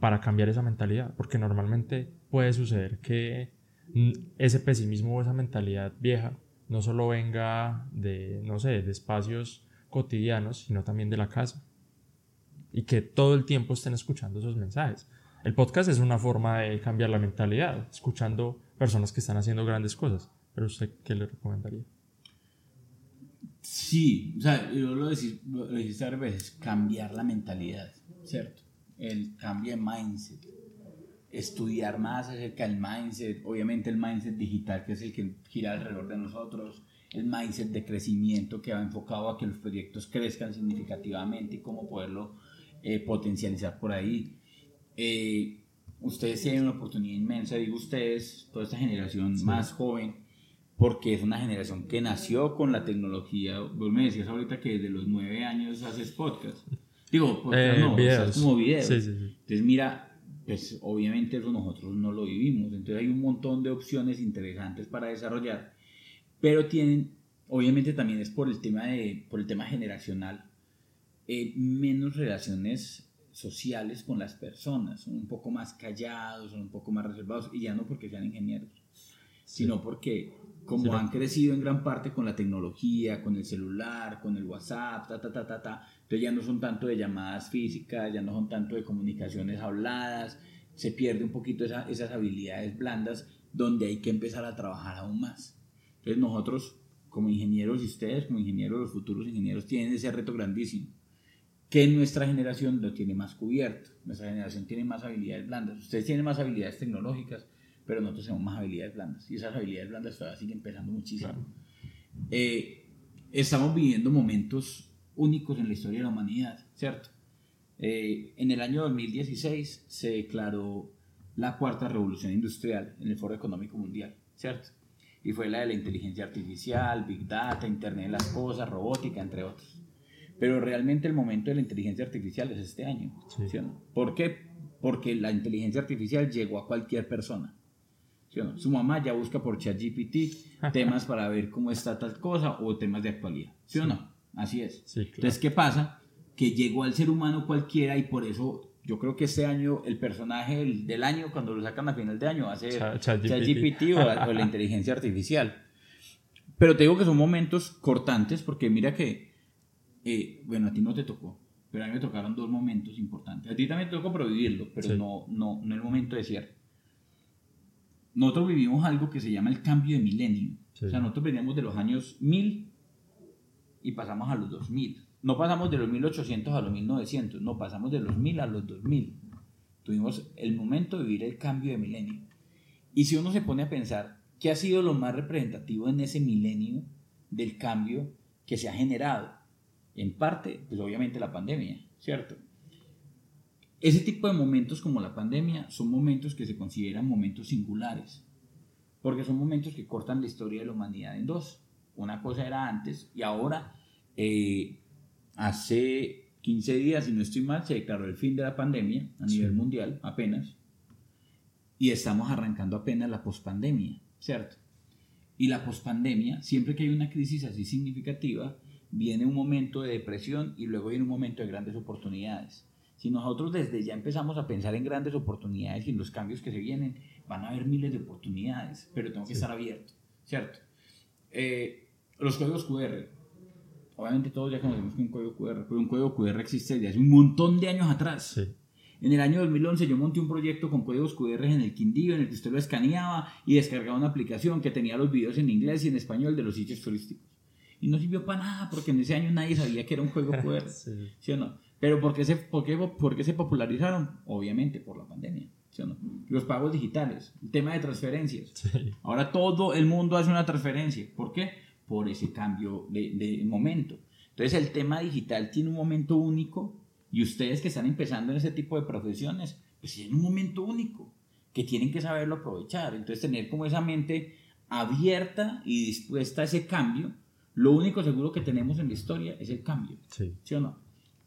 Para cambiar esa mentalidad, porque normalmente puede suceder que ese pesimismo o esa mentalidad vieja no solo venga de, no sé, de espacios cotidianos, sino también de la casa. Y que todo el tiempo estén escuchando esos mensajes. El podcast es una forma de cambiar la mentalidad, escuchando personas que están haciendo grandes cosas. Pero usted, ¿qué le recomendaría? Sí, o sea, yo lo decís, varias veces, cambiar la mentalidad, ¿cierto? El cambio de mindset, estudiar más acerca del mindset, obviamente el mindset digital que es el que gira alrededor de nosotros, el mindset de crecimiento que va enfocado a que los proyectos crezcan significativamente y cómo poderlo eh, potencializar por ahí. Eh, ustedes tienen una oportunidad inmensa, digo ustedes, toda esta generación más joven, porque es una generación que nació con la tecnología. Vos me decías ahorita que desde los nueve años haces podcast. Digo, podcast Eh, no, videos. estás como videos. Sí, sí, sí. Entonces, mira, pues obviamente eso nosotros no lo vivimos. Entonces hay un montón de opciones interesantes para desarrollar, pero tienen, obviamente también es por el tema, de, por el tema generacional, eh, menos relaciones sociales con las personas, son un poco más callados, son un poco más reservados, y ya no porque sean ingenieros, sino porque como Sí, han crecido en gran parte con la tecnología, con el celular, con el WhatsApp, ta, ta, ta, ta, ta, entonces ya no son tanto de llamadas físicas, ya no son tanto de comunicaciones habladas, se pierde un poquito esa- esas habilidades blandas donde hay que empezar a trabajar aún más. Entonces nosotros como ingenieros y ustedes como ingenieros, los futuros ingenieros tienen ese reto grandísimo que nuestra generación lo tiene más cubierto. Nuestra generación tiene más habilidades blandas. Ustedes tienen más habilidades tecnológicas, pero nosotros tenemos más habilidades blandas. Y esas habilidades blandas todavía siguen pesando muchísimo. Claro. Eh, estamos viviendo momentos únicos en la historia de la humanidad, ¿cierto? Eh, en el año 2016 se declaró la cuarta revolución industrial en el Foro Económico Mundial, ¿cierto? Y fue la de la inteligencia artificial, Big Data, Internet de las Cosas, robótica, entre otros. Pero realmente el momento de la inteligencia artificial es este año. Sí. ¿sí o no? ¿Por qué? Porque la inteligencia artificial llegó a cualquier persona. ¿sí o no? Su mamá ya busca por ChatGPT <laughs> temas para ver cómo está tal cosa o temas de actualidad. ¿Sí, o no? Así es. Claro. Entonces, ¿qué pasa? Que llegó al ser humano cualquiera y por eso yo creo que este año el personaje del, año, cuando lo sacan a final de año, va a ser Cha- ChatGPT. O, o la <laughs> inteligencia artificial. Pero te digo que son momentos cortantes porque mira que, eh, bueno, a ti no te tocó, pero a mí me tocaron dos momentos importantes. A ti también te tocó pero vivirlo, pero Sí. no, no, no el momento de cierre. Nosotros vivimos algo que se llama el cambio de milenio. Sí. O sea, nosotros veníamos de los años 1000 y pasamos a los 2000. No pasamos de los 1800 a los 1900, no, pasamos de los 1000 a los 2000. Tuvimos el momento de vivir el cambio de milenio. Y si uno se pone a pensar, ¿qué ha sido lo más representativo en ese milenio del cambio que se ha generado? En parte, pues obviamente la pandemia, ¿cierto? Ese tipo de momentos como la pandemia son momentos que se consideran momentos singulares, porque son momentos que cortan la historia de la humanidad en dos. Una cosa era antes y ahora, eh, hace 15 días, si no estoy mal, se declaró el fin de la pandemia a nivel Sí. mundial, apenas, y estamos arrancando apenas la pospandemia, ¿cierto? Y la pospandemia, siempre que hay una crisis así significativa, viene un momento de depresión y luego viene un momento de grandes oportunidades. Si nosotros desde ya empezamos a pensar en grandes oportunidades y en los cambios que se vienen, van a haber miles de oportunidades, pero tengo que Sí. estar abierto, ¿cierto? Eh, los códigos QR. Obviamente todos ya conocemos que un código QR, pero un código QR existe desde hace un montón de años atrás. Sí. En el año 2011 yo monté un proyecto con códigos QR en el Quindío en el que usted lo escaneaba y descargaba una aplicación que tenía los videos en inglés y en español de los sitios turísticos. Y no sirvió para nada porque en ese año nadie sabía que era un código QR. <laughs> Sí. ¿Sí o no? Pero ¿por qué, se, por, qué, por qué se popularizaron? Obviamente por la pandemia. ¿sí o no? Los pagos digitales, el tema de transferencias. Sí. Ahora todo el mundo hace una transferencia. ¿Por qué? Por ese cambio de, de momento. Entonces el tema digital tiene un momento único y ustedes que están empezando en ese tipo de profesiones, pues tienen un momento único que tienen que saberlo aprovechar. Entonces tener como esa mente abierta y dispuesta a ese cambio, lo único seguro que tenemos en la historia es el cambio. Sí. ¿Sí o no?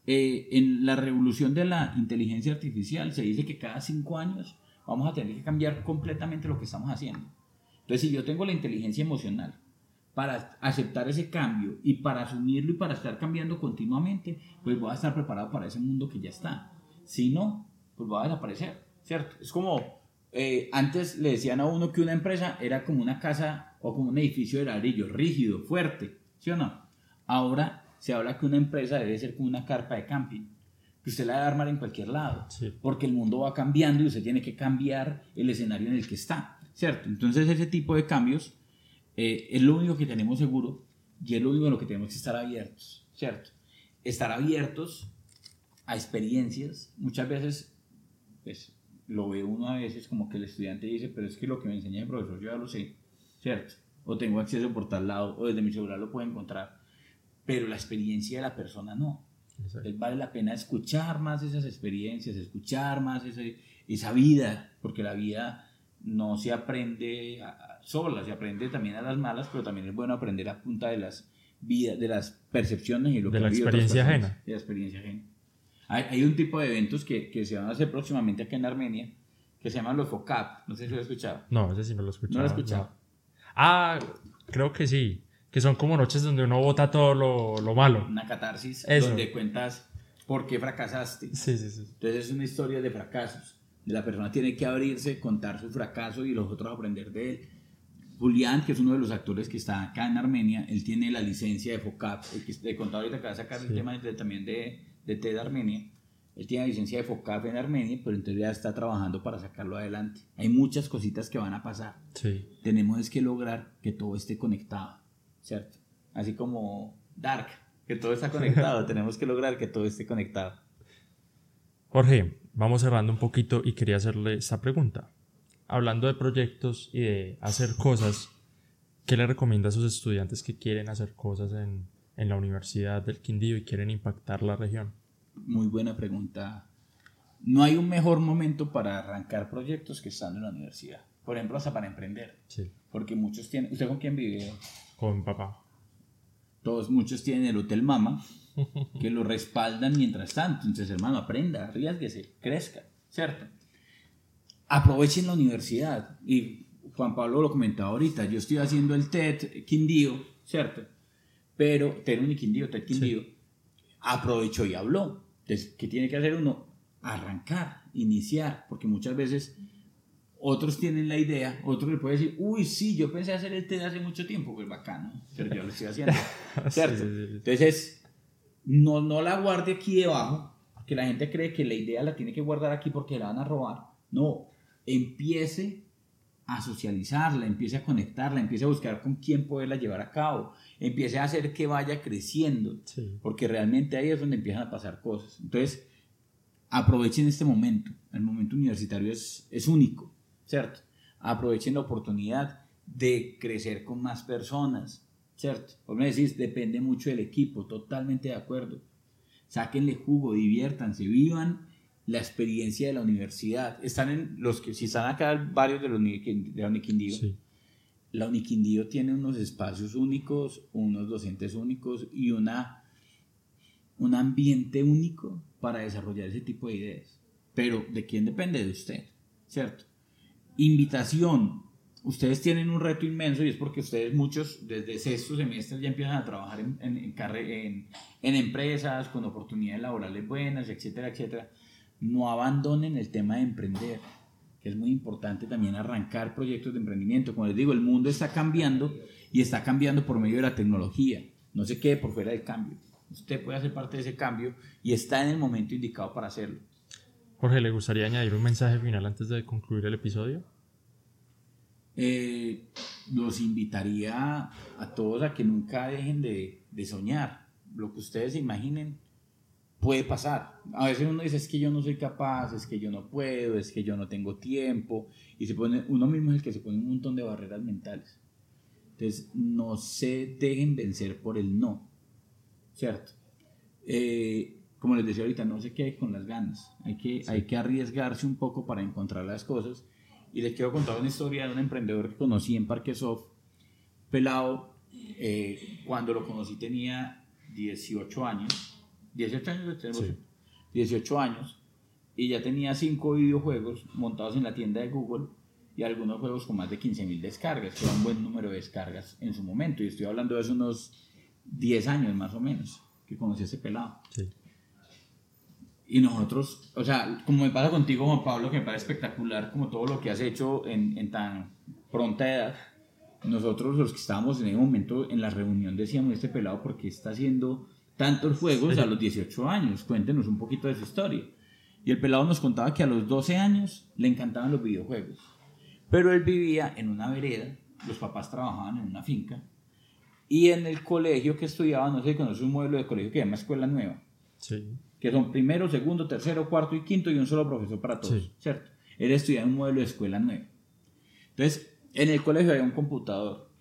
Eh, en la revolución de la inteligencia artificial se dice que cada cinco años vamos a tener que cambiar completamente lo que estamos haciendo. Entonces, si yo tengo la inteligencia emocional para aceptar ese cambio y para asumirlo y para estar cambiando continuamente, pues voy a estar preparado para ese mundo que ya está. Si no, pues va a desaparecer, ¿cierto? Es como eh, antes le decían a uno que una empresa era como una casa o como un edificio de ladrillo, rígido, fuerte, ¿sí o no? Ahora se habla que una empresa debe ser como una carpa de camping, que usted la debe armar en cualquier lado, Sí. porque el mundo va cambiando y usted tiene que cambiar el escenario en el que está, ¿cierto? Entonces ese tipo de cambios eh, es lo único que tenemos seguro Y es lo único en lo que tenemos que estar abiertos, ¿cierto? Estar abiertos a experiencias. Muchas veces, pues, lo ve uno a veces como que el estudiante dice, pero es que lo que me enseña el profesor yo ya lo sé, ¿cierto? O tengo acceso por tal lado, o desde mi celular lo puedo encontrar, pero la experiencia de la persona no. Entonces vale la pena escuchar más esas experiencias, escuchar más ese, esa vida, porque la vida no se aprende sola, se aprende también a las malas, pero también es bueno aprender a punta de las vidas, de las percepciones y lo de que la experiencia ajena. De la experiencia ajena. Hay, hay, un tipo de eventos que, que, se van a hacer próximamente aquí en Armenia que se llaman los FOCAP. No sé si lo has escuchado. No, ese sí no lo he escuchado. ¿No lo has escuchado? No. Ah, creo que sí. Que son como noches donde uno vota todo lo, lo malo. Una catarsis Eso. donde cuentas por qué fracasaste. Sí, sí, sí. Entonces es una historia de fracasos. La persona tiene que abrirse, contar su fracaso y los otros aprender de él. Julián, que es uno de los actores que está acá en Armenia, él tiene la licencia de FOCAP, el que he contado ahorita que va a sacar Sí. el tema de- también de, de TED Armenia. Él tiene la licencia de FOCAP en Armenia, pero entonces ya está trabajando para sacarlo adelante. Hay muchas cositas que van a pasar. Sí. Tenemos es que lograr que todo esté conectado, ¿cierto? Así como Dark, que todo está conectado. <laughs> Tenemos que lograr que todo esté conectado. Jorge, vamos cerrando un poquito y quería hacerle esta pregunta. Hablando de proyectos y de hacer cosas, ¿qué le recomienda a sus estudiantes que quieren hacer cosas en, en la Universidad del Quindío y quieren impactar la región? Muy buena pregunta. No hay un mejor momento para arrancar proyectos que estando en la universidad. Por ejemplo, hasta para emprender. Sí. Porque muchos tienen... ¿Usted con quién vive? Con papá. Todos, muchos tienen el Hotel Mama, <laughs> que lo respaldan mientras tanto. Entonces, hermano, aprenda, arriesguese, crezca, ¿cierto? Aprovechen la universidad. Y Juan Pablo lo comentaba ahorita, yo estoy haciendo el TED Quindío, ¿cierto? Pero, TED Uniquindío, TED Quindío, aprovechó y habló. Entonces, ¿qué tiene que hacer uno? Arrancar, iniciar, porque muchas veces otros tienen la idea, otros le pueden decir, uy, sí, yo pensé hacer el TED hace mucho tiempo, pues bacano, pero yo lo estoy haciendo, <laughs> ¿cierto? Sí, sí, sí. Entonces, no, no la guarde aquí debajo, que la gente cree que la idea la tiene que guardar aquí porque la van a robar. No, empiece a socializarla, empiece a conectarla, empiece a buscar con quién poderla llevar a cabo, empiece a hacer que vaya creciendo, Sí. porque realmente ahí es donde empiezan a pasar cosas. Entonces, aprovechen este momento, el momento universitario es, es único, ¿cierto? Aprovechen la oportunidad de crecer con más personas, ¿cierto? Vos me decís, depende mucho del equipo, totalmente de acuerdo. Sáquenle jugo, diviértanse, vivan la experiencia de la universidad. Están en los que, si están acá varios de los de la Uniquindío, Sí. la Uniquindío tiene unos espacios únicos, unos docentes únicos y una, un ambiente único para desarrollar ese tipo de ideas. Pero ¿de quién depende? De usted, ¿cierto? Invitación. Ustedes tienen un reto inmenso y es porque ustedes muchos desde sexto semestre ya empiezan a trabajar en, en- en empresas con oportunidades laborales buenas, etcétera, etcétera. No abandonen el tema de emprender que es muy importante también arrancar proyectos de emprendimiento. Como les digo, el mundo está cambiando y está cambiando por medio de la tecnología. No se quede por fuera del cambio. Usted puede hacer parte de ese cambio y está en el momento indicado para hacerlo. Jorge, ¿le gustaría añadir un mensaje final antes de concluir el episodio? Eh, los invitaría a todos a que nunca dejen de, de soñar. Lo que ustedes imaginen puede pasar. A veces uno dice es que yo no soy capaz, es que yo no puedo, es que yo no tengo tiempo y se pone uno mismo es el que se pone un montón de barreras mentales. Entonces no se dejen vencer por el no, ¿cierto? Eh, como les decía ahorita, no se quede con las ganas, hay que, hay que arriesgarse un poco para encontrar las cosas. Y les quiero contar una historia de un emprendedor que conocí en Parque Soft, pelado, eh, cuando lo conocí tenía 18 años, 18 años, tenemos, Sí. 18 años, y ya tenía 5 videojuegos montados en la tienda de Google y algunos juegos con más de 15.000 descargas, que era un buen número de descargas en su momento, y estoy hablando de hace unos 10 años más o menos, que conocí a ese pelado. Sí. Y nosotros, o sea, como me pasa contigo, Juan Pablo, que me parece espectacular como todo lo que has hecho en, en tan pronta edad, nosotros los que estábamos en ese momento en la reunión decíamos, este pelado, ¿por qué está haciendo tantos juegos a los 18 años? Cuéntenos un poquito de su historia. Y el pelado nos contaba que a los 12 años le encantaban los videojuegos, pero él vivía en una vereda, los papás trabajaban en una finca, Y en el colegio que estudiaba, no sé si conoces un modelo de colegio que se llama Escuela Nueva, Sí. que son primero, segundo, tercero, cuarto y quinto y un solo profesor para todos, Sí. ¿cierto? Él estudiaba en un modelo de Escuela Nueva. Entonces, en el colegio había un computador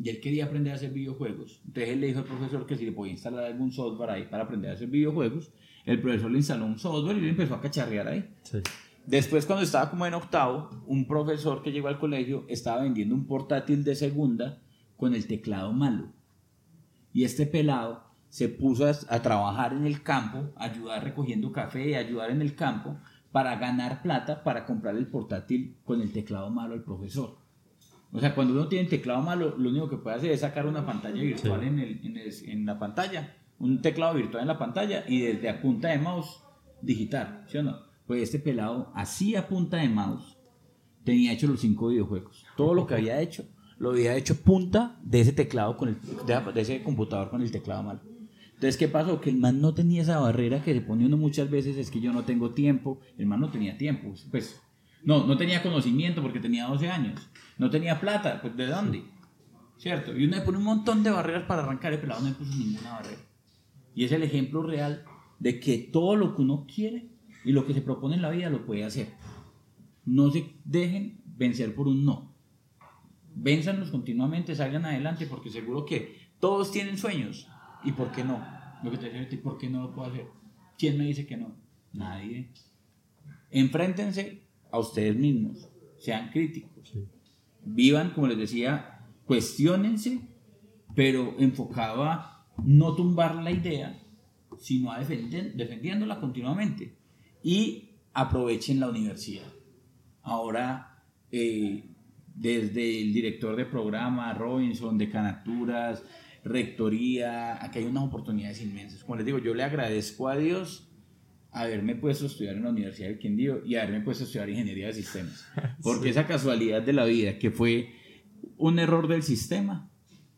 y él quería aprender a hacer videojuegos. Entonces él le dijo al profesor que si le podía instalar algún software ahí para aprender a hacer videojuegos. El profesor le instaló un software y le empezó a cacharrear ahí. Sí. Después, cuando estaba como en octavo, un profesor que llegó al colegio estaba vendiendo un portátil de segunda con el teclado malo. Y este pelado se puso a, a trabajar en el campo, a ayudar recogiendo café, a ayudar en el campo, para ganar plata para comprar el portátil con el teclado malo al profesor. O sea, cuando uno tiene teclado malo, lo único que puede hacer es sacar una pantalla virtual Sí. en, el- en el- en la pantalla, un teclado virtual en la pantalla y desde a punta de mouse digitar, ¿sí o no? Pues este pelado, así a punta de mouse, tenía hecho los cinco videojuegos. Todo lo que había hecho, lo había hecho punta de ese teclado, con el, de, de ese computador con el teclado malo. Entonces, ¿qué pasó? Que el man no tenía esa barrera que se pone uno muchas veces, es que yo no tengo tiempo. El man no tenía tiempo, pues. No, no tenía conocimiento porque tenía 12 años. No tenía plata, pues ¿de dónde? ¿Cierto? Y uno le pone un montón de barreras para arrancar, el pelado no le puso ninguna barrera. Y es el ejemplo real de que todo lo que uno quiere y lo que se propone en la vida lo puede hacer. No se dejen vencer por un no. Vénzanos continuamente, salgan adelante, porque seguro que todos tienen sueños. ¿Y por qué no? Lo que te decía, ¿por qué no lo puedo hacer? ¿Quién me dice que no? Nadie. Enfréntense a ustedes mismos, sean críticos Sí. vivan, como les decía, cuestionense, pero enfocado a no tumbar la idea, sino a defender, defendiéndola continuamente. Y aprovechen la universidad. Ahora, eh, desde el director de programa, Robinson, decanaturas, rectoría, aquí hay unas oportunidades inmensas. Como les digo, yo le agradezco a Dios haberme puesto a estudiar en la Universidad del Quindío y haberme puesto a estudiar ingeniería de sistemas. <laughs> Porque esa casualidad de la vida, que fue un error del sistema,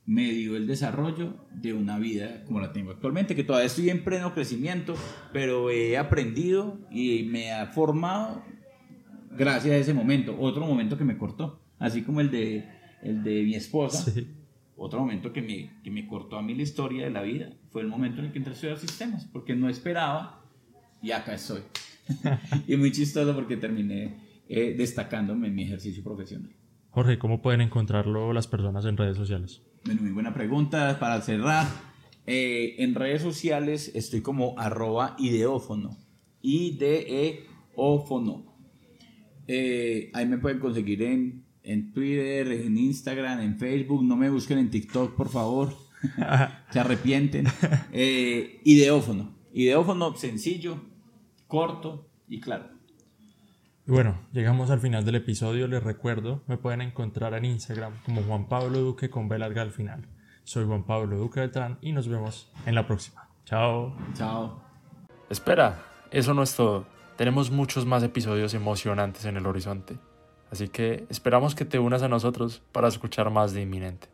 me dio el desarrollo de una vida como la tengo actualmente, que todavía estoy en pleno crecimiento, pero he aprendido y me ha formado gracias a ese momento, otro momento que me cortó, así como el de, el de mi esposa. Sí. Otro momento que me, que me cortó a mí la historia de la vida fue el momento en el que entré a estudiar sistemas, porque no esperaba y acá estoy. <laughs> y muy chistoso porque terminé eh, destacándome en mi ejercicio profesional. Jorge, ¿cómo pueden encontrarlo las personas en redes sociales? Bueno, muy buena pregunta para cerrar. Eh, en redes sociales estoy como arroba ideófono. I-D-E-ófono. Eh, ahí me pueden conseguir en, en Twitter, en Instagram, en Facebook. No me busquen en TikTok, por favor. <laughs> Se arrepienten. Eh, ideófono. Ideófono sencillo, corto y claro. Y bueno, llegamos al final del episodio. Les recuerdo, me pueden encontrar en Instagram como Juan Pablo Duque con B larga al final. Soy Juan Pablo Duque Beltrán y nos vemos en la próxima. Chao. Chao. Espera, eso no es todo. Tenemos muchos más episodios emocionantes en el horizonte. Así que esperamos que te unas a nosotros para escuchar más de Inminente.